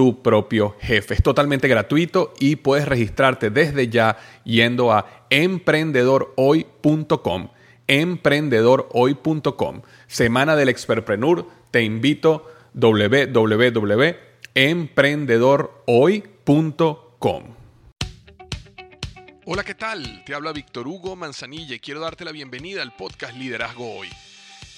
tu propio jefe. Es totalmente gratuito y puedes registrarte desde ya yendo a emprendedorhoy.com. Emprendedorhoy.com. Semana del Expertpreneur. Te invito www.emprendedorhoy.com. Hola, ¿qué tal? Te habla Víctor Hugo Manzanilla y quiero darte la bienvenida al podcast Liderazgo Hoy.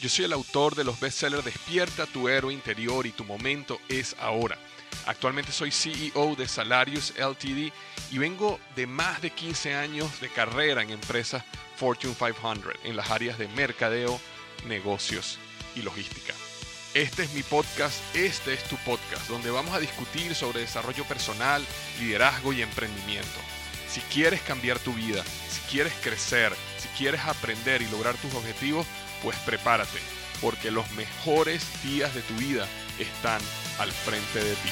Yo soy el autor de los bestsellers Despierta tu héroe interior y tu momento es ahora Actualmente soy CEO de Salarius LTD y vengo de más de 15 años de carrera en empresas Fortune 500 en las áreas de mercadeo, negocios y logística. Este es mi podcast, este es tu podcast, donde vamos a discutir sobre desarrollo personal, liderazgo y emprendimiento. Si quieres cambiar tu vida, si quieres crecer, si quieres aprender y lograr tus objetivos, pues prepárate, porque los mejores días de tu vida están al frente de ti.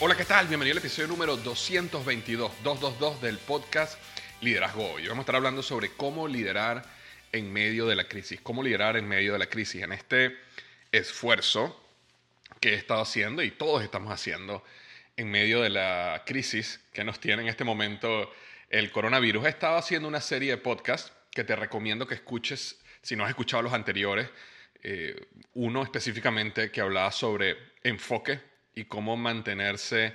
Hola, ¿qué tal? Bienvenido al episodio número 222, 222 del podcast Liderazgo Hoy. Vamos a estar hablando sobre cómo liderar en medio de la crisis, cómo liderar en medio de la crisis, en este esfuerzo que he estado haciendo y todos estamos haciendo en medio de la crisis que nos tiene en este momento el coronavirus. He estado haciendo una serie de podcasts que te recomiendo que escuches si no has escuchado los anteriores. Eh, uno específicamente que hablaba sobre enfoque y cómo mantenerse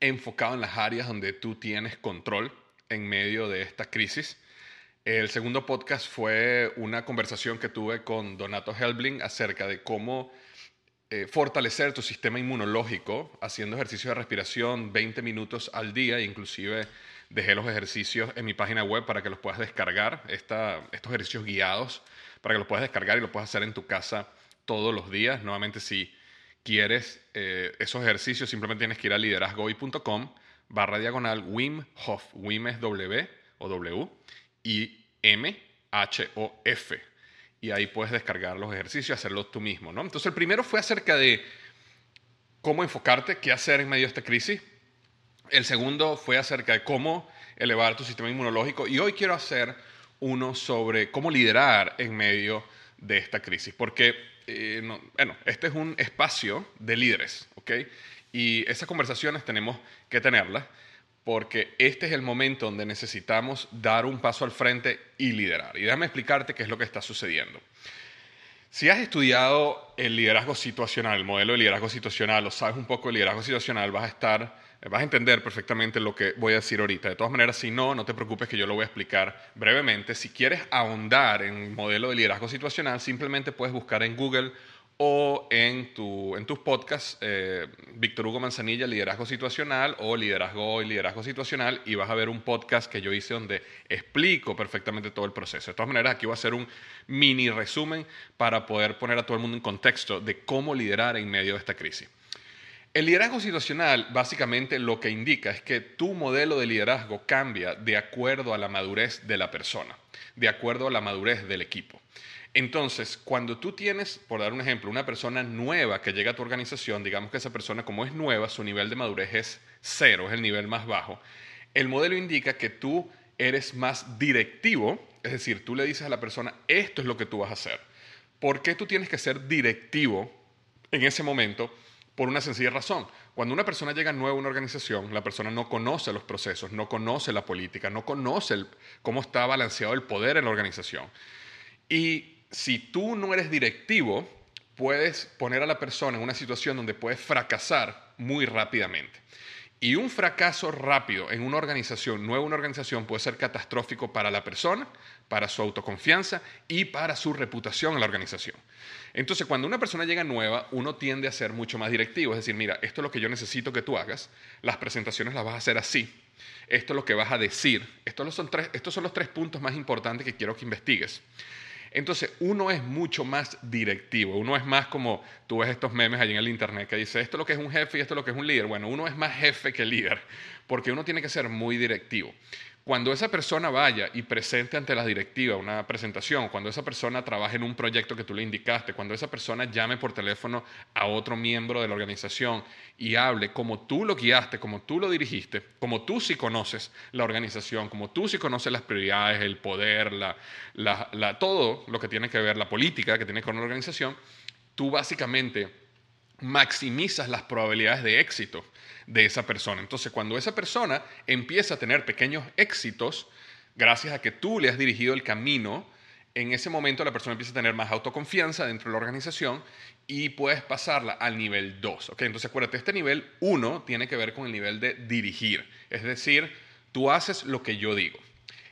enfocado en las áreas donde tú tienes control en medio de esta crisis. El segundo podcast fue una conversación que tuve con Donato Helbling acerca de cómo eh, fortalecer tu sistema inmunológico haciendo ejercicios de respiración 20 minutos al día, inclusive dejé los ejercicios en mi página web para que los puedas descargar, estos ejercicios guiados, para que los puedas descargar y los puedas hacer en tu casa todos los días. Nuevamente, si quieres eh, esos ejercicios, simplemente tienes que ir a liderazgoy.com barra diagonal Wim Hof. Wim es W o W y M H O F. Y ahí puedes descargar los ejercicios y hacerlos tú mismo. ¿no? Entonces, el primero fue acerca de cómo enfocarte, qué hacer en medio de esta crisis. El segundo fue acerca de cómo elevar tu sistema inmunológico. Y hoy quiero hacer uno sobre cómo liderar en medio de esta crisis. Porque eh, bueno, este es un espacio de líderes, ¿ok? Y esas conversaciones tenemos que tenerlas porque este es el momento donde necesitamos dar un paso al frente y liderar. Y déjame explicarte qué es lo que está sucediendo. Si has estudiado el liderazgo situacional, el modelo de liderazgo situacional, o sabes un poco de liderazgo situacional, vas a estar, vas a entender perfectamente lo que voy a decir ahorita. De todas maneras, si no, no te preocupes que yo lo voy a explicar brevemente. Si quieres ahondar en el modelo de liderazgo situacional, simplemente puedes buscar en Google o en, tu, en tus podcasts, eh, Víctor Hugo Manzanilla, Liderazgo Situacional, o Liderazgo Hoy, Liderazgo Situacional, y vas a ver un podcast que yo hice donde explico perfectamente todo el proceso. De todas maneras, aquí voy a hacer un mini resumen para poder poner a todo el mundo en contexto de cómo liderar en medio de esta crisis. El liderazgo situacional básicamente lo que indica es que tu modelo de liderazgo cambia de acuerdo a la madurez de la persona, de acuerdo a la madurez del equipo. Entonces, cuando tú tienes, por dar un ejemplo, una persona nueva que llega a tu organización, digamos que esa persona como es nueva, su nivel de madurez es cero, es el nivel más bajo, el modelo indica que tú eres más directivo, es decir, tú le dices a la persona, esto es lo que tú vas a hacer. ¿Por qué tú tienes que ser directivo en ese momento? Por una sencilla razón. Cuando una persona llega nueva a una organización, la persona no conoce los procesos, no conoce la política, no conoce cómo está balanceado el poder en la organización. Y si tú no eres directivo, puedes poner a la persona en una situación donde puedes fracasar muy rápidamente. Y un fracaso rápido en una organización, nueva una organización, puede ser catastrófico para la persona, para su autoconfianza y para su reputación en la organización. Entonces, cuando una persona llega nueva, uno tiende a ser mucho más directivo. Es decir, mira, esto es lo que yo necesito que tú hagas, las presentaciones las vas a hacer así, esto es lo que vas a decir, estos son, estos son los tres puntos más importantes que quiero que investigues. Entonces, uno es mucho más directivo, uno es más como, tú ves estos memes allí en el internet que dice, esto es lo que es un jefe y esto es lo que es un líder. Bueno, uno es más jefe que líder, porque uno tiene que ser muy directivo. Cuando esa persona vaya y presente ante la directiva una presentación, cuando esa persona trabaje en un proyecto que tú le indicaste, cuando esa persona llame por teléfono a otro miembro de la organización y hable como tú lo guiaste, como tú lo dirigiste, como tú sí conoces la organización, como tú sí conoces las prioridades, el poder, todo lo que tiene que ver, la política que tiene con la organización, tú básicamente maximizas las probabilidades de éxito de esa persona. Entonces, cuando esa persona empieza a tener pequeños éxitos, gracias a que tú le has dirigido el camino, en ese momento la persona empieza a tener más autoconfianza dentro de la organización y puedes pasarla al nivel 2. ¿okay? Entonces, acuérdate, este nivel 1 tiene que ver con el nivel de dirigir, es decir, tú haces lo que yo digo.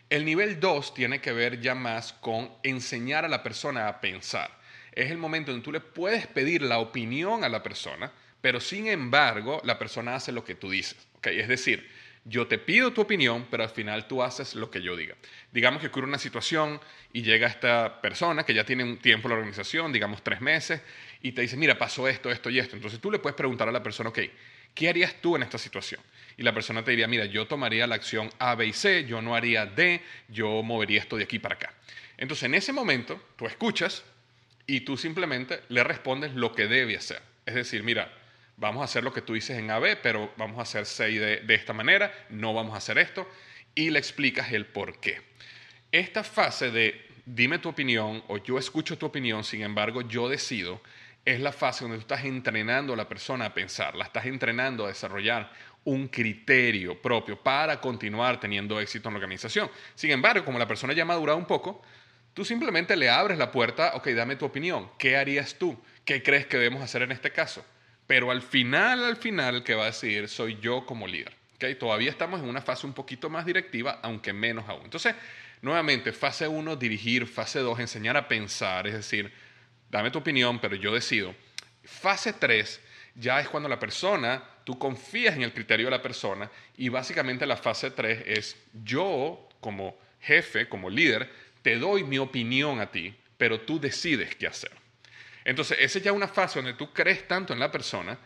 El nivel 2 tiene que ver ya más con enseñar a la persona a pensar. Es el momento en que tú le puedes pedir la opinión a la persona, pero sin embargo la persona hace lo que tú dices. ¿okay? Es decir, yo te pido tu opinión, pero al final tú haces lo que yo diga. Digamos que ocurre una situación y llega esta persona que ya tiene un tiempo en la organización, digamos tres meses, y te dice, mira, pasó esto, esto y esto. Entonces tú le puedes preguntar a la persona, ok, ¿qué harías tú en esta situación? Y la persona te diría, mira, yo tomaría la acción A, B y C, yo no haría D, yo movería esto de aquí para acá. Entonces en ese momento tú escuchas y tú simplemente le respondes lo que debe hacer. Es decir, mira, vamos a hacer lo que tú dices en AB, pero vamos a hacer C de, de esta manera, no vamos a hacer esto, y le explicas el por qué. Esta fase de dime tu opinión o yo escucho tu opinión, sin embargo yo decido, es la fase donde tú estás entrenando a la persona a pensar, la estás entrenando a desarrollar un criterio propio para continuar teniendo éxito en la organización. Sin embargo, como la persona ya ha madurado un poco, tú simplemente le abres la puerta, ok, dame tu opinión, ¿qué harías tú? ¿Qué crees que debemos hacer en este caso? Pero al final, al final, el que va a decidir soy yo como líder. ¿okay? Todavía estamos en una fase un poquito más directiva, aunque menos aún. Entonces, nuevamente, fase 1, dirigir. Fase 2, enseñar a pensar. Es decir, dame tu opinión, pero yo decido. Fase 3, ya es cuando la persona, tú confías en el criterio de la persona y básicamente la fase 3 es yo como jefe, como líder, te doy mi opinión a ti, pero tú decides qué hacer. Entonces, esa es ya una fase donde tú crees tanto en la persona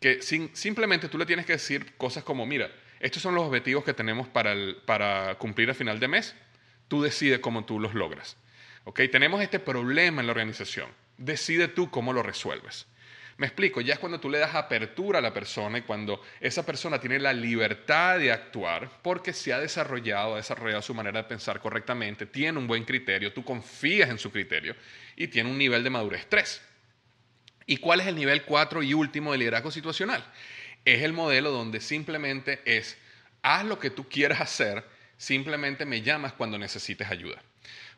que simplemente tú le tienes que decir cosas como, mira, estos son los objetivos que tenemos para, cumplir a final de mes, tú decides cómo tú los logras. ¿Ok? Tenemos este problema en la organización, decide tú cómo lo resuelves. Me explico, ya es cuando tú le das apertura a la persona y cuando esa persona tiene la libertad de actuar porque se ha desarrollado, ha desarrollado su manera de pensar correctamente, tiene un buen criterio, tú confías en su criterio y tiene un nivel de madurez 3. ¿Y cuál es el nivel 4 y último de liderazgo situacional? Es el modelo donde simplemente es, haz lo que tú quieras hacer, simplemente me llamas cuando necesites ayuda.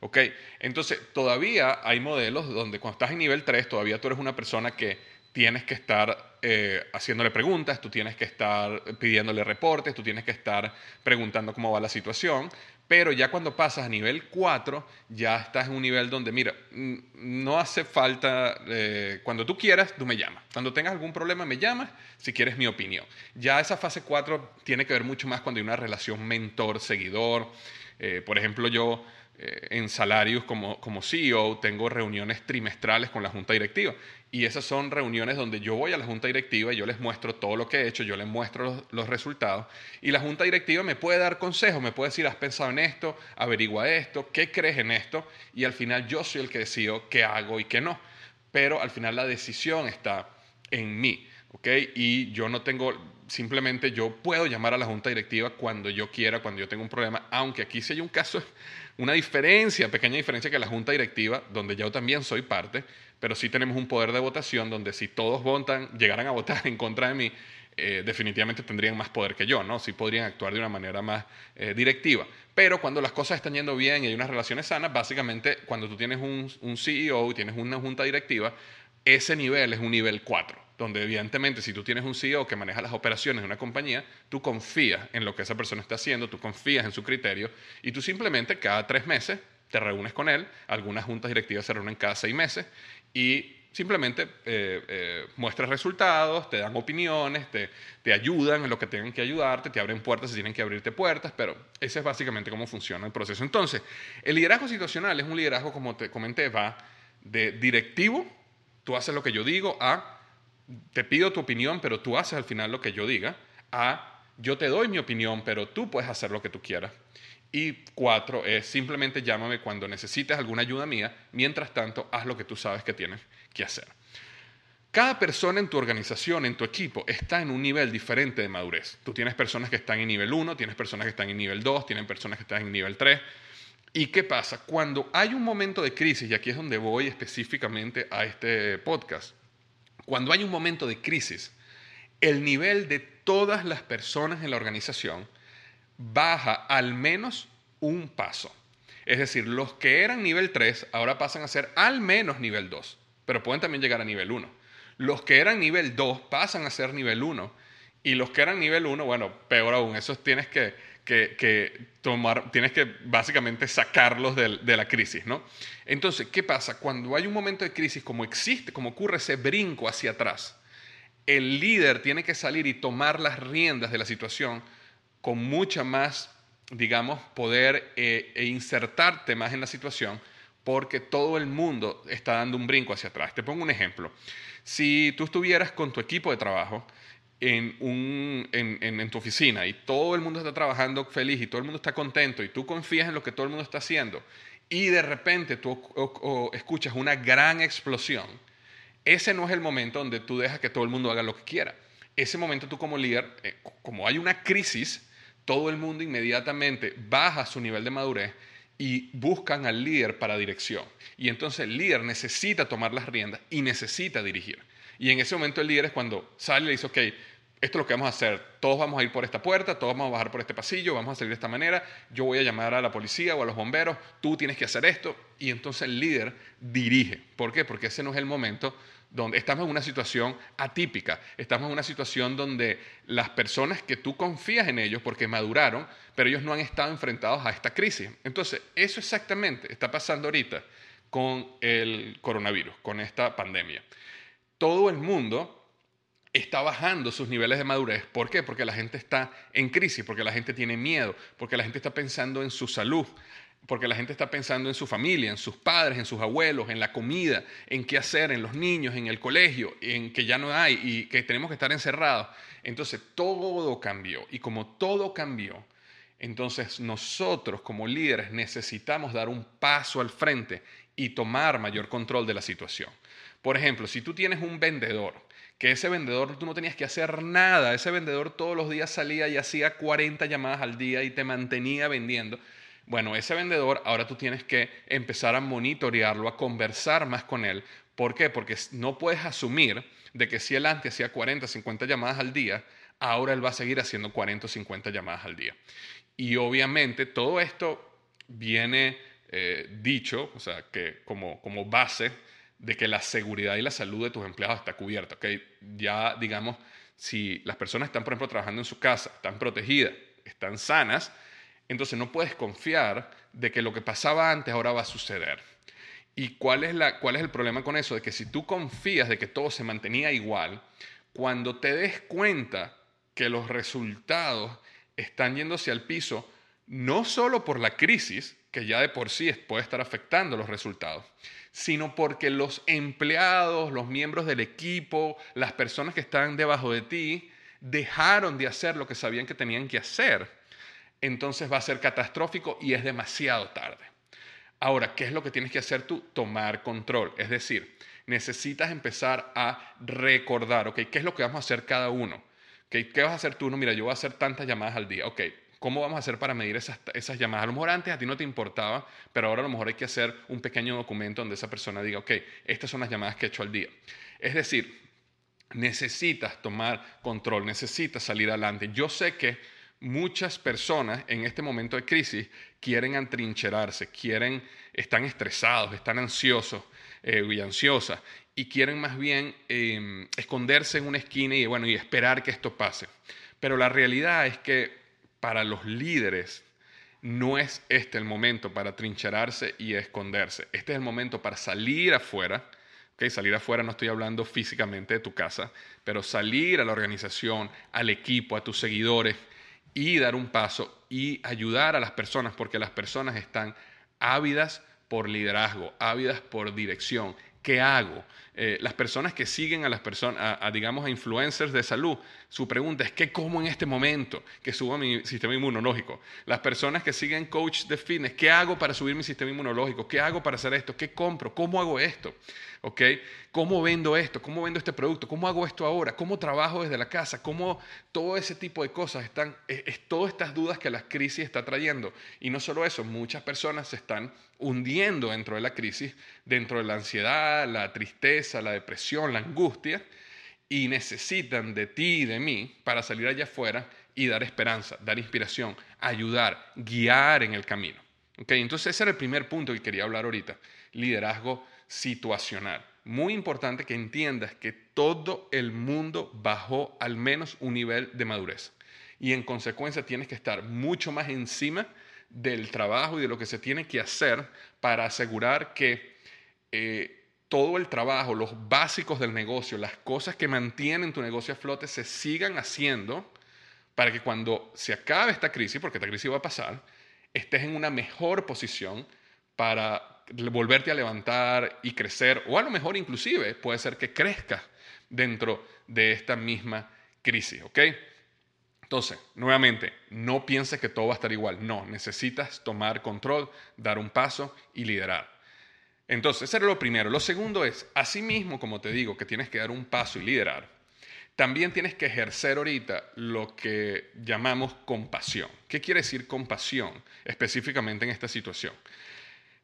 ¿Ok? Entonces, todavía hay modelos donde cuando estás en nivel 3, todavía tú eres una persona que tienes que estar eh, haciéndole preguntas, tú tienes que estar pidiéndole reportes, tú tienes que estar preguntando cómo va la situación, pero ya cuando pasas a nivel 4, ya estás en un nivel donde, mira, no hace falta, eh, cuando tú quieras, tú me llamas. Cuando tengas algún problema, me llamas si quieres mi opinión. Ya esa fase 4 tiene que ver mucho más cuando hay una relación mentor-seguidor. Eh, por ejemplo, yo en salarios como, como CEO tengo reuniones trimestrales con la junta directiva y esas son reuniones donde yo voy a la junta directiva y yo les muestro todo lo que he hecho, yo les muestro los, resultados. Y la junta directiva me puede dar consejos, me puede decir, has pensado en esto, averigua esto, qué crees en esto. Y al final yo soy el que decido qué hago y qué no. Pero al final la decisión está en mí. ¿ok? Y yo no tengo, simplemente yo puedo llamar a la junta directiva cuando yo quiera, cuando yo tengo un problema, aunque aquí sí hay un caso, una diferencia, pequeña diferencia que la junta directiva, donde yo también soy parte, pero sí tenemos un poder de votación donde si todos votan, llegaran a votar en contra de mí, eh, definitivamente tendrían más poder que yo, ¿no? Sí podrían actuar de una manera más eh, directiva. Pero cuando las cosas están yendo bien y hay unas relaciones sanas, básicamente cuando tú tienes un, un CEO, tienes una junta directiva, ese nivel es un nivel 4, donde evidentemente si tú tienes un CEO que maneja las operaciones de una compañía, tú confías en lo que esa persona está haciendo, tú confías en su criterio y tú simplemente cada tres meses te reúnes con él, algunas juntas directivas se reúnen cada seis meses y simplemente eh, eh, muestras resultados, te dan opiniones, te, te ayudan en lo que tengan que ayudarte, te abren puertas si tienen que abrirte puertas, pero ese es básicamente cómo funciona el proceso. Entonces, el liderazgo situacional es un liderazgo, como te comenté, va de directivo, tú haces lo que yo digo, a te pido tu opinión, pero tú haces al final lo que yo diga, a yo te doy mi opinión, pero tú puedes hacer lo que tú quieras. Y cuatro es simplemente llámame cuando necesites alguna ayuda mía, mientras tanto haz lo que tú sabes que tienes que hacer. Cada persona en tu organización, en tu equipo, está en un nivel diferente de madurez. Tú tienes personas que están en nivel 1, tienes personas que están en nivel 2, tienes personas que están en nivel 3. ¿Y qué pasa? Cuando hay un momento de crisis, y aquí es donde voy específicamente a este podcast, cuando hay un momento de crisis, el nivel de todas las personas en la organización baja al menos un paso. Es decir, los que eran nivel 3 ahora pasan a ser al menos nivel 2, pero pueden también llegar a nivel 1. Los que eran nivel 2 pasan a ser nivel 1 y los que eran nivel 1, bueno, peor aún, esos tienes que, tomar, tienes que básicamente sacarlos de, de, la crisis, ¿no? Entonces, ¿qué pasa? Cuando hay un momento de crisis, como existe, como ocurre ese brinco hacia atrás, el líder tiene que salir y tomar las riendas de la situación con mucha más, digamos, poder eh, e insertarte más en la situación porque todo el mundo está dando un brinco hacia atrás. Te pongo un ejemplo. Si tú estuvieras con tu equipo de trabajo en, un, en, tu oficina y todo el mundo está trabajando feliz y todo el mundo está contento y tú confías en lo que todo el mundo está haciendo y de repente tú escuchas una gran explosión, ese no es el momento donde tú dejas que todo el mundo haga lo que quiera. Ese momento tú como líder, eh, como hay una crisis, todo el mundo inmediatamente baja su nivel de madurez y buscan al líder para dirección. Y entonces el líder necesita tomar las riendas y necesita dirigir. Y en ese momento el líder es cuando sale y le dice, ok, esto es lo que vamos a hacer, todos vamos a ir por esta puerta, todos vamos a bajar por este pasillo, vamos a salir de esta manera, yo voy a llamar a la policía o a los bomberos, tú tienes que hacer esto. Y entonces el líder dirige. ¿Por qué? Porque ese no es el momento donde estamos en una situación atípica, estamos en una situación donde las personas que tú confías en ellos porque maduraron, pero ellos no han estado enfrentados a esta crisis. Entonces, eso exactamente está pasando ahorita con el coronavirus, con esta pandemia. Todo el mundo está bajando sus niveles de madurez. ¿Por qué? Porque la gente está en crisis, porque la gente tiene miedo, porque la gente está pensando en su salud, porque la gente está pensando en su familia, en sus padres, en sus abuelos, en la comida, en qué hacer, en los niños, en el colegio, en que ya no hay y que tenemos que estar encerrados. Entonces todo cambió y como todo cambió, entonces nosotros como líderes necesitamos dar un paso al frente y tomar mayor control de la situación. Por ejemplo, si tú tienes un vendedor, que ese vendedor tú no tenías que hacer nada, ese vendedor todos los días salía y hacía 40 llamadas al día y te mantenía vendiendo, bueno, ese vendedor ahora tú tienes que empezar a monitorearlo, a conversar más con él. ¿Por qué? Porque no puedes asumir de que si él antes hacía 40, 50 llamadas al día, ahora él va a seguir haciendo 40 o 50 llamadas al día. Y obviamente todo esto viene eh, dicho, o sea, que como, como base de que la seguridad y la salud de tus empleados está cubierta. ¿okay? Ya, digamos, si las personas están, por ejemplo, trabajando en su casa, están protegidas, están sanas, entonces no puedes confiar de que lo que pasaba antes ahora va a suceder. ¿Y cuál es, la, cuál es el problema con eso? De que si tú confías de que todo se mantenía igual, cuando te des cuenta que los resultados están yéndose al piso, no solo por la crisis, que ya de por sí puede estar afectando los resultados, sino porque los empleados, los miembros del equipo, las personas que están debajo de ti, dejaron de hacer lo que sabían que tenían que hacer entonces va a ser catastrófico y es demasiado tarde. Ahora, ¿qué es lo que tienes que hacer tú? Tomar control. Es decir, necesitas empezar a recordar, ¿ok? ¿Qué es lo que vamos a hacer cada uno? ¿Qué vas a hacer tú? No, mira, yo voy a hacer tantas llamadas al día. Ok, ¿cómo vamos a hacer para medir esas, llamadas? A lo mejor antes a ti no te importaba, pero ahora a lo mejor hay que hacer un pequeño documento donde esa persona diga, ok, estas son las llamadas que he hecho al día. Es decir, necesitas tomar control, necesitas salir adelante. Yo sé que muchas personas en este momento de crisis quieren atrincherarse, quieren, están estresados, están ansiosos eh, y ansiosas y quieren más bien em, esconderse en una esquina y, bueno, y esperar que esto pase. Pero la realidad es que para los líderes no es este el momento para trincherarse y esconderse. Este es el momento para salir afuera, Salir afuera no estoy hablando físicamente de tu casa, pero salir a la organización, al equipo, a tus seguidores y dar un paso y ayudar a las personas, porque las personas están ávidas por liderazgo, ávidas por dirección. ¿Qué hago? Eh, las personas que siguen a las personas, a, digamos, a influencers de salud, su pregunta es, ¿qué como en este momento que suba mi sistema inmunológico? Las personas que siguen coach de fitness, ¿qué hago para subir mi sistema inmunológico? ¿Qué hago para hacer esto? ¿Qué compro? ¿Cómo hago esto? ¿Ok? ¿Cómo vendo esto? ¿Cómo vendo este producto? ¿Cómo hago esto ahora? ¿Cómo trabajo desde la casa? ¿Cómo todo ese tipo de cosas están, es, todas estas dudas que la crisis está trayendo? Y no solo eso, muchas personas se están hundiendo dentro de la crisis, dentro de la ansiedad, la tristeza, la depresión, la angustia, y necesitan de ti y de mí para salir allá afuera y dar esperanza, dar inspiración, ayudar, guiar en el camino. ¿Okay? Entonces ese era el primer punto que quería hablar ahorita, liderazgo situacional. Muy importante que entiendas que todo el mundo bajó al menos un nivel de madurez y en consecuencia tienes que estar mucho más encima del trabajo y de lo que se tiene que hacer para asegurar que eh, todo el trabajo, los básicos del negocio, las cosas que mantienen tu negocio a flote se sigan haciendo para que cuando se acabe esta crisis, porque esta crisis va a pasar, estés en una mejor posición para volverte a levantar y crecer, o a lo mejor inclusive puede ser que crezcas dentro de esta misma crisis, ¿ok? Entonces, nuevamente, no pienses que todo va a estar igual, no, necesitas tomar control, dar un paso y liderar. Entonces, eso era lo primero. Lo segundo es, asimismo, como te digo, que tienes que dar un paso y liderar, también tienes que ejercer ahorita lo que llamamos compasión. ¿Qué quiere decir compasión específicamente en esta situación?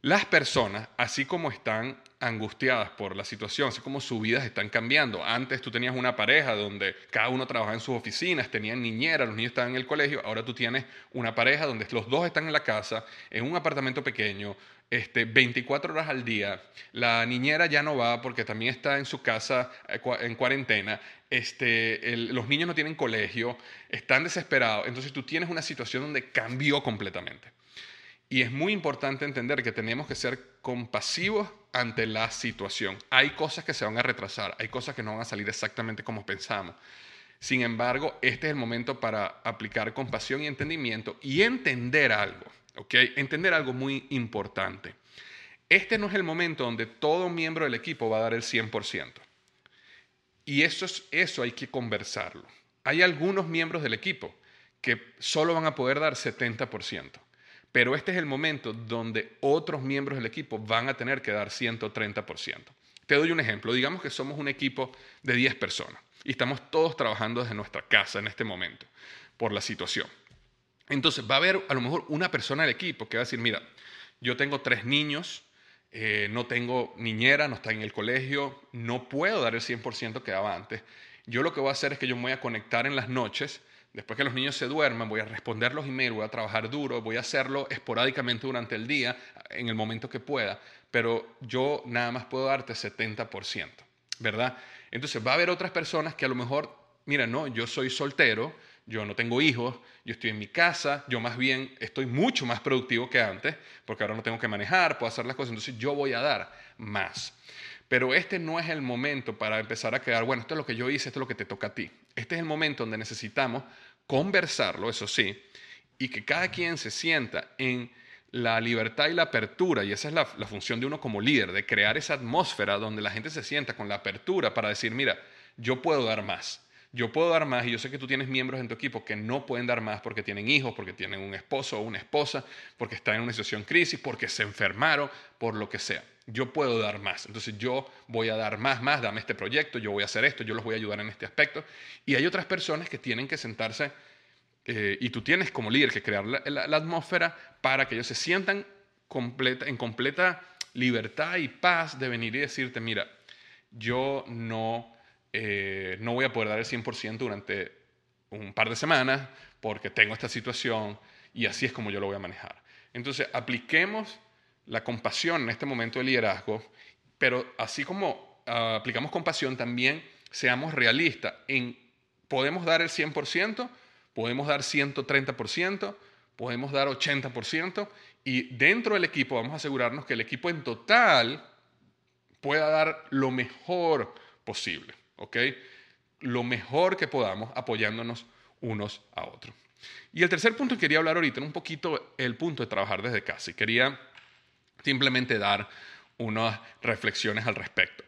Las personas, así como están angustiadas por la situación, así como sus vidas están cambiando. Antes tú tenías una pareja donde cada uno trabajaba en sus oficinas, tenían niñera, los niños estaban en el colegio, ahora tú tienes una pareja donde los dos están en la casa, en un apartamento pequeño, este, 24 horas al día. La niñera ya no va porque también está en su casa eh, en cuarentena. Este, los niños no tienen colegio, están desesperados. Entonces tú tienes una situación donde cambió completamente. Y es muy importante entender que tenemos que ser compasivos ante la situación. Hay cosas que se van a retrasar, hay cosas que no van a salir exactamente como pensamos. Sin embargo, este es el momento para aplicar compasión y entendimiento y entender algo, ¿ok? Entender algo muy importante. Este no es el momento donde todo miembro del equipo va a dar el 100%. Y eso, es, eso hay que conversarlo. Hay algunos miembros del equipo que solo van a poder dar 70%. Pero este es el momento donde otros miembros del equipo van a tener que dar 130%. Te doy un ejemplo. Digamos que somos un equipo de 10 personas y estamos todos trabajando desde nuestra casa en este momento por la situación. Entonces va a haber a lo mejor una persona del equipo que va a decir, mira, yo tengo tres niños, eh, no tengo niñera, no está en el colegio, no puedo dar el 100% que daba antes. Yo lo que voy a hacer es que yo me voy a conectar en las noches Después que los niños se duerman, voy a responder los emails, voy a trabajar duro, voy a hacerlo esporádicamente durante el día, en el momento que pueda, pero yo nada más puedo darte 70%, ¿verdad? Entonces va a haber otras personas que a lo mejor, mira, no, yo soy soltero, yo no tengo hijos, yo estoy en mi casa, yo más bien estoy mucho más productivo que antes, porque ahora no tengo que manejar, puedo hacer las cosas, entonces yo voy a dar más. Pero este no es el momento para empezar a quedar, bueno, esto es lo que yo hice, esto es lo que te toca a ti. Este es el momento donde necesitamos conversarlo, eso sí, y que cada quien se sienta en la libertad y la apertura, y esa es la, función de uno como líder, de crear esa atmósfera donde la gente se sienta con la apertura para decir, mira, yo puedo dar más, yo puedo dar más y yo sé que tú tienes miembros en tu equipo que no pueden dar más porque tienen hijos, porque tienen un esposo o una esposa, porque están en una situación crisis, porque se enfermaron, por lo que sea. Yo puedo dar más. Entonces yo voy a dar más, más, dame este proyecto, yo voy a hacer esto, yo los voy a ayudar en este aspecto. Y hay otras personas que tienen que sentarse eh, y tú tienes como líder que crear la, atmósfera para que ellos se sientan en completa libertad y paz de venir y decirte, mira, yo no eh, no voy a poder dar el 100% durante un par de semanas porque tengo esta situación y así es como yo lo voy a manejar. Entonces, apliquemos la compasión en este momento de liderazgo, pero así como ah, aplicamos compasión, también seamos realistas podemos dar el 100%, podemos dar 130%, podemos dar 80% y dentro del equipo vamos a asegurarnos que el equipo en total pueda dar lo mejor posible, ¿ok? Lo mejor que podamos apoyándonos unos a otros. Y el tercer punto que quería hablar ahorita era un poquito el punto de trabajar desde casa. Y quería simplemente dar unas reflexiones al respecto.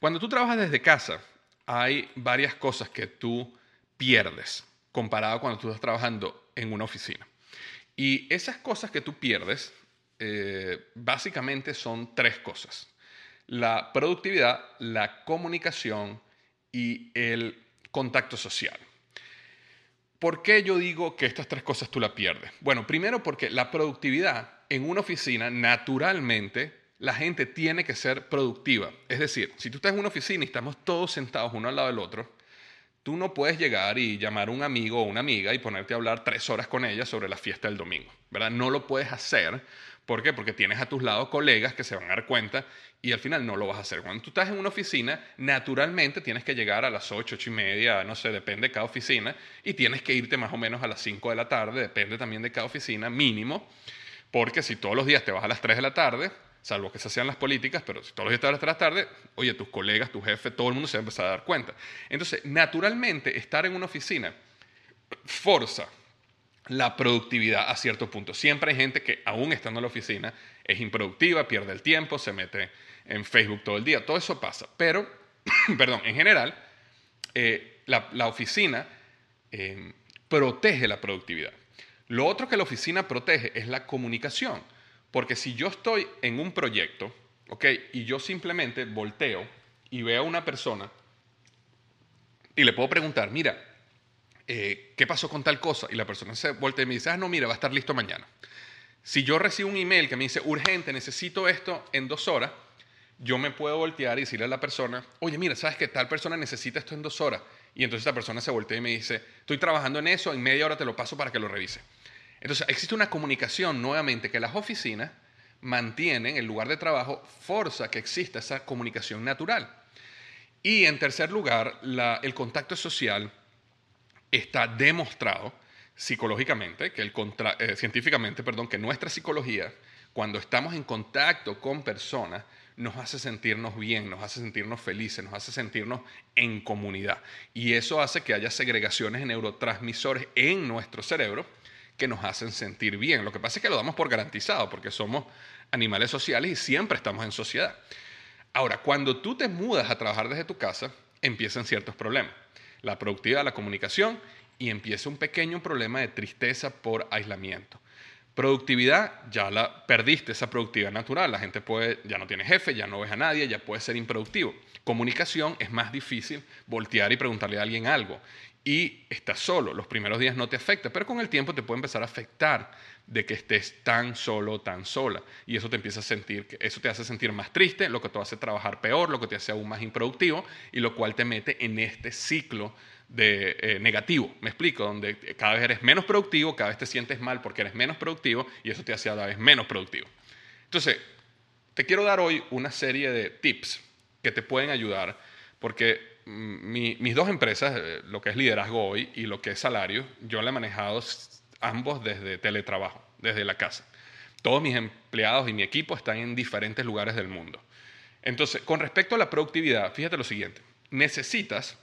Cuando tú trabajas desde casa, hay varias cosas que tú pierdes comparado cuando tú estás trabajando en una oficina. Y esas cosas que tú pierdes, eh, básicamente son tres cosas. La productividad, la comunicación y el contacto social. ¿Por qué yo digo que estas tres cosas tú las pierdes? Bueno, primero porque la productividad en una oficina, naturalmente, la gente tiene que ser productiva. Es decir, si tú estás en una oficina y estamos todos sentados uno al lado del otro, tú no puedes llegar y llamar a un amigo o una amiga y ponerte a hablar tres horas con ella sobre la fiesta del domingo, ¿verdad? No lo puedes hacer. ¿Por qué? Porque tienes a tus lados colegas que se van a dar cuenta y al final no lo vas a hacer. Cuando tú estás en una oficina, naturalmente tienes que llegar a las 8, 8 y media, no sé, depende de cada oficina, y tienes que irte más o menos a las 5 de la tarde, depende también de cada oficina, mínimo, porque si todos los días te vas a las 3 de la tarde, salvo que se hacen las políticas, pero si todos los días te vas a las 3 de la tarde, oye, tus colegas, tu jefe, todo el mundo se va a empezar a dar cuenta. Entonces, naturalmente, estar en una oficina forza la productividad a cierto punto. Siempre hay gente que, aún estando en la oficina, es improductiva, pierde el tiempo, se mete en Facebook todo el día. Todo eso pasa. Pero, perdón, en general, eh, la, oficina eh, protege la productividad. Lo otro que la oficina protege es la comunicación. Porque si yo estoy en un proyecto, ¿ok? Y yo simplemente volteo y veo a una persona y le puedo preguntar, mira, eh, ¿qué pasó con tal cosa? Y la persona se voltea y me dice, ah, no, mira, va a estar listo mañana. Si yo recibo un email que me dice, urgente, necesito esto en dos horas, yo me puedo voltear y decirle a la persona, oye, mira, ¿sabes que tal persona necesita esto en dos horas? Y entonces esa persona se voltea y me dice, estoy trabajando en eso, en media hora te lo paso para que lo revise. Entonces existe una comunicación nuevamente que las oficinas mantienen, el lugar de trabajo, forza que exista esa comunicación natural. Y en tercer lugar, el contacto social está demostrado psicológicamente, que el eh, científicamente, perdón, que nuestra psicología, cuando estamos en contacto con personas, nos hace sentirnos bien, nos hace sentirnos felices, nos hace sentirnos en comunidad. Y eso hace que haya segregaciones de neurotransmisores en nuestro cerebro que nos hacen sentir bien. Lo que pasa es que lo damos por garantizado, porque somos animales sociales y siempre estamos en sociedad. Ahora, cuando tú te mudas a trabajar desde tu casa, empiezan ciertos problemas. La productividad, la comunicación y empieza un pequeño problema de tristeza por aislamiento. Productividad, ya la perdiste esa productividad natural. La gente puede, ya no tiene jefe, ya no ves a nadie, ya puede ser improductivo. Comunicación es más difícil voltear y preguntarle a alguien algo. Y estás solo, los primeros días no te afecta, pero con el tiempo te puede empezar a afectar de que estés tan solo, tan sola. Y eso te empieza a sentir, eso te hace sentir más triste, lo que te hace trabajar peor, lo que te hace aún más improductivo, y lo cual te mete en este ciclo de eh, negativo, me explico, donde cada vez eres menos productivo, cada vez te sientes mal porque eres menos productivo y eso te hace cada vez menos productivo. Entonces, te quiero dar hoy una serie de tips que te pueden ayudar porque mis dos empresas, eh, lo que es liderazgo hoy y lo que es salario, yo le he manejado ambos desde teletrabajo, desde la casa. Todos mis empleados y mi equipo están en diferentes lugares del mundo. Entonces, con respecto a la productividad, fíjate lo siguiente, necesitas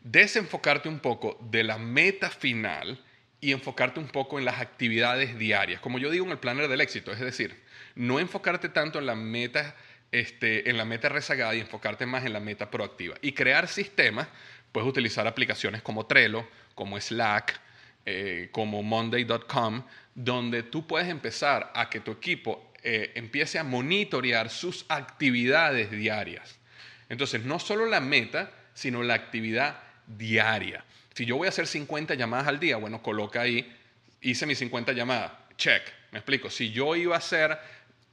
desenfocarte un poco de la meta final y enfocarte un poco en las actividades diarias. Como yo digo en el planner del éxito, es decir, no enfocarte tanto en la meta, este, en la meta rezagada y enfocarte más en la meta proactiva. Y crear sistemas, puedes utilizar aplicaciones como Trello, como Slack, eh, como Monday.com, donde tú puedes empezar a que tu equipo eh, empiece a monitorear sus actividades diarias. Entonces, no solo la meta, sino la actividad diaria. Si yo voy a hacer 50 llamadas al día, bueno, coloca ahí, hice mis 50 llamadas, check, me explico. Si yo iba a hacer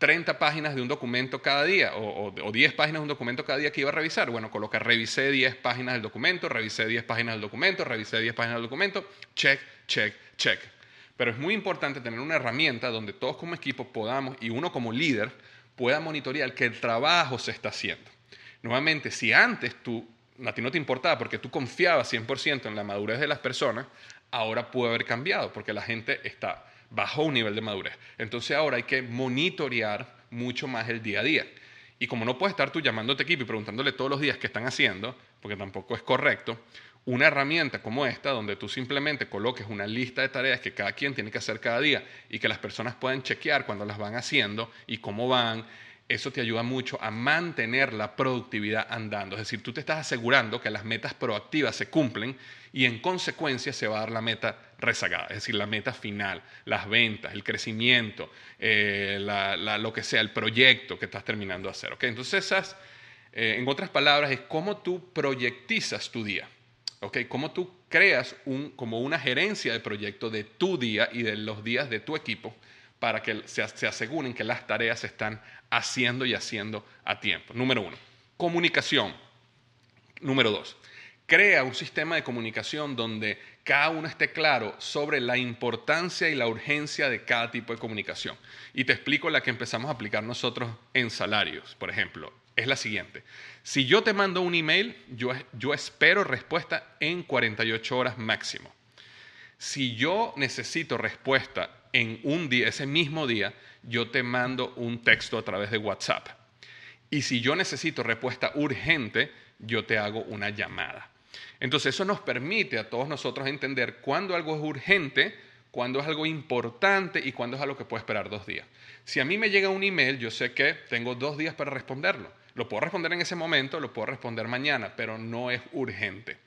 30 páginas de un documento cada día o, 10 páginas de un documento cada día que iba a revisar, bueno, coloca revisé 10 páginas del documento, revisé 10 páginas del documento, revisé 10 páginas del documento, check, check, check. Pero es muy importante tener una herramienta donde todos como equipo podamos y uno como líder pueda monitorear que el trabajo se está haciendo. Nuevamente, si antes tú a ti no te importaba porque tú confiabas 100% en la madurez de las personas, ahora puede haber cambiado porque la gente está bajo un nivel de madurez. Entonces ahora hay que monitorear mucho más el día a día. Y como no puedes estar tú tu equipo y preguntándole todos los días qué están haciendo, porque tampoco es correcto, una herramienta como esta, donde tú simplemente coloques una lista de tareas que cada quien tiene que hacer cada día y que las personas puedan chequear cuando las van haciendo y cómo van, eso te ayuda mucho a mantener la productividad andando. Es decir, tú te estás asegurando que las metas proactivas se cumplen y en consecuencia se va a dar la meta rezagada, es decir, la meta final, las ventas, el crecimiento, eh, lo que sea, el proyecto que estás terminando de hacer. ¿okay? Entonces, esas, eh, en otras palabras, es cómo tú proyectizas tu día. ¿okay? Cómo tú creas un, como una gerencia de proyecto de tu día y de los días de tu equipo para que se, se aseguren que las tareas se están haciendo y haciendo a tiempo. Número uno, comunicación. Número dos, crea un sistema de comunicación donde cada uno esté claro sobre la importancia y la urgencia de cada tipo de comunicación. Y te explico la que empezamos a aplicar nosotros en salarios, por ejemplo. Es la siguiente. Si yo te mando un email, yo, yo espero respuesta en 48 horas máximo. Si yo necesito respuesta en un día, ese mismo día, yo te mando un texto a través de WhatsApp. Y si yo necesito respuesta urgente, yo te hago una llamada. Entonces eso nos permite a todos nosotros entender cuándo algo es urgente, cuándo es algo importante y cuándo es algo que puede esperar dos días. Si a mí me llega un email, yo sé que tengo dos días para responderlo. Lo puedo responder en ese momento, lo puedo responder mañana, pero no es urgente.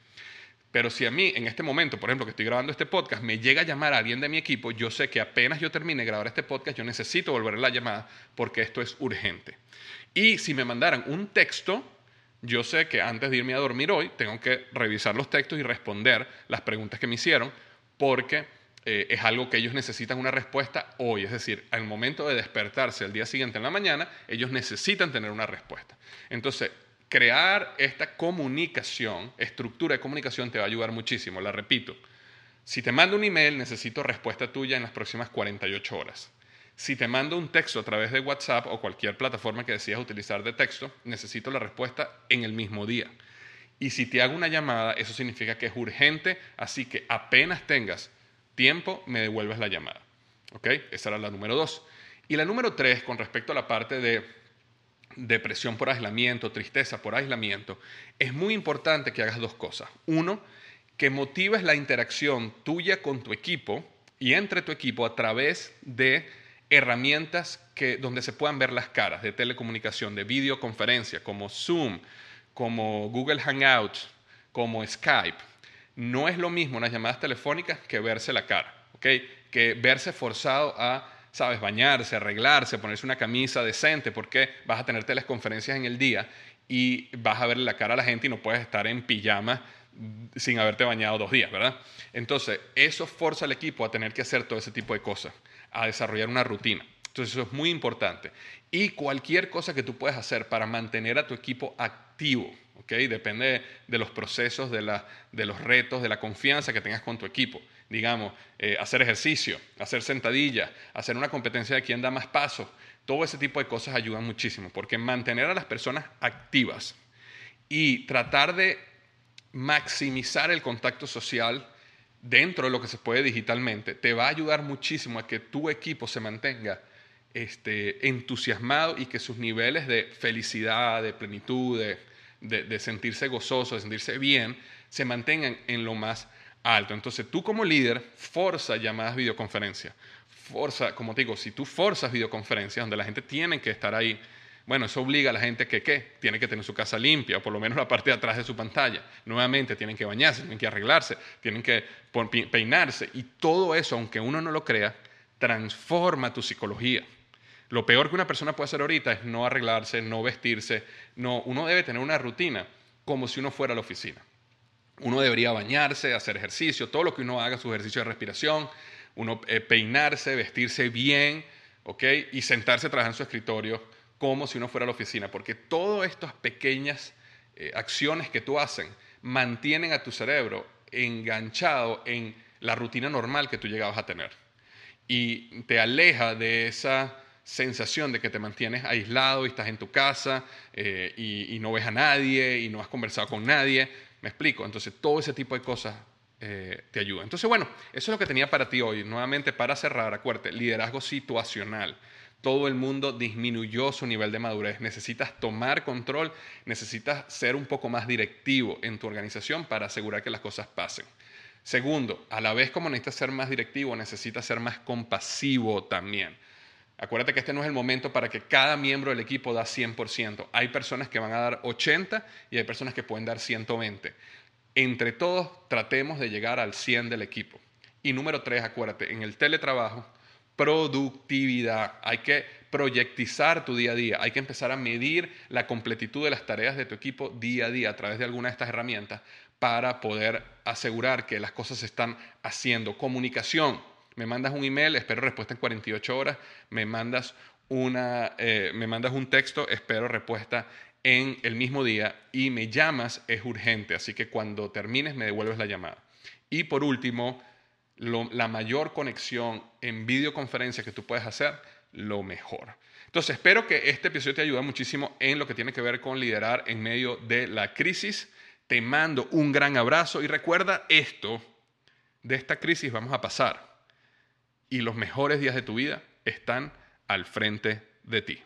Pero si a mí, en este momento, por ejemplo, que estoy grabando este podcast, me llega a llamar a alguien de mi equipo, yo sé que apenas yo termine de grabar este podcast, yo necesito volver a la llamada porque esto es urgente. Y si me mandaran un texto, yo sé que antes de irme a dormir hoy, tengo que revisar los textos y responder las preguntas que me hicieron porque eh, es algo que ellos necesitan una respuesta hoy. Es decir, al momento de despertarse el día siguiente en la mañana, ellos necesitan tener una respuesta. Entonces, crear esta comunicación, estructura de comunicación, te va a ayudar muchísimo. La repito, si te mando un email, necesito respuesta tuya en las próximas 48 horas. Si te mando un texto a través de WhatsApp o cualquier plataforma que decidas utilizar de texto, necesito la respuesta en el mismo día. Y si te hago una llamada, eso significa que es urgente, así que apenas tengas tiempo, me devuelves la llamada. ¿Ok? Esa era la número dos. Y la número tres, con respecto a la parte de depresión por aislamiento, tristeza por aislamiento, es muy importante que hagas dos cosas. Uno, que motives la interacción tuya con tu equipo y entre tu equipo a través de herramientas que, donde se puedan ver las caras de telecomunicación, de videoconferencia, como Zoom, como Google Hangouts, como Skype. No es lo mismo unas llamadas telefónicas que verse la cara, que verse forzado a sabes, bañarse, arreglarse, ponerse una camisa decente, porque vas a tener teleconferencias en el día y vas a ver la cara a la gente y no puedes estar en pijama sin haberte bañado dos días, ¿verdad? Entonces, eso forza al equipo a tener que hacer todo ese tipo de cosas, a desarrollar una rutina. Entonces, eso es muy importante. Y cualquier cosa que tú puedas hacer para mantener a tu equipo activo, ¿ok? Depende de los procesos, de, la, de los retos, de la confianza que tengas con tu equipo digamos, eh, hacer ejercicio, hacer sentadillas, hacer una competencia de quién da más pasos. Todo ese tipo de cosas ayudan muchísimo, porque mantener a las personas activas y tratar de maximizar el contacto social dentro de lo que se puede digitalmente, te va a ayudar muchísimo a que tu equipo se mantenga este, entusiasmado y que sus niveles de felicidad, de plenitud, de, de sentirse gozoso, de sentirse bien, se mantengan en lo más alto. Entonces tú como líder forza llamadas videoconferencias. Forza, como te digo, si tú forzas videoconferencias donde la gente tiene que estar ahí, bueno, eso obliga a la gente que, ¿qué? Tiene que tener su casa limpia, o por lo menos la parte de atrás de su pantalla. Nuevamente, tienen que bañarse, tienen que arreglarse, tienen que peinarse. Y todo eso, aunque uno no lo crea, transforma tu psicología. Lo peor que una persona puede hacer ahorita es no arreglarse, no vestirse. No, uno debe tener una rutina como si uno fuera a la oficina. Uno debería bañarse, hacer ejercicio, todo lo que uno haga, su ejercicio de respiración, uno eh, peinarse, vestirse bien, ¿ok? Y sentarse a trabajar en su escritorio como si uno fuera a la oficina, porque todas estas pequeñas eh, acciones que tú haces mantienen a tu cerebro enganchado en la rutina normal que tú llegabas a tener. Y te aleja de esa sensación de que te mantienes aislado y estás en tu casa eh, y, y, no ves a nadie y no has conversado con nadie. Me explico. Entonces, todo ese tipo de cosas eh, te ayudan. Entonces, bueno, eso es lo que tenía para ti hoy. Nuevamente, para cerrar, acuérdate, liderazgo situacional. todo el mundo disminuyó su nivel de madurez. Necesitas tomar control, necesitas ser un poco más directivo en tu organización para asegurar que las cosas pasen. Segundo, a la vez como necesitas ser más directivo, necesitas ser más compasivo también. Acuérdate que este no es el momento para que cada miembro del equipo da 100%. Hay personas que van a dar 80 y hay personas que pueden dar 120. Entre todos tratemos de llegar al 100 del equipo. Y número tres, acuérdate, en el teletrabajo, productividad. Hay que proyectizar tu día a día. Hay que empezar a medir la completitud de las tareas de tu equipo día a día a través de alguna de estas herramientas para poder asegurar que las cosas se están haciendo. Comunicación. Me mandas un email, espero respuesta en 48 horas. Me mandas, una, eh, me mandas un texto, espero respuesta en el mismo día. Y me llamas, es urgente. Así que cuando termines me devuelves la llamada. Y por último, la mayor conexión en videoconferencia que tú puedes hacer, lo mejor. Entonces, espero que este episodio te ayude muchísimo en lo que tiene que ver con liderar en medio de la crisis. Te mando un gran abrazo y recuerda esto, de esta crisis vamos a pasar y los mejores días de tu vida están al frente de ti.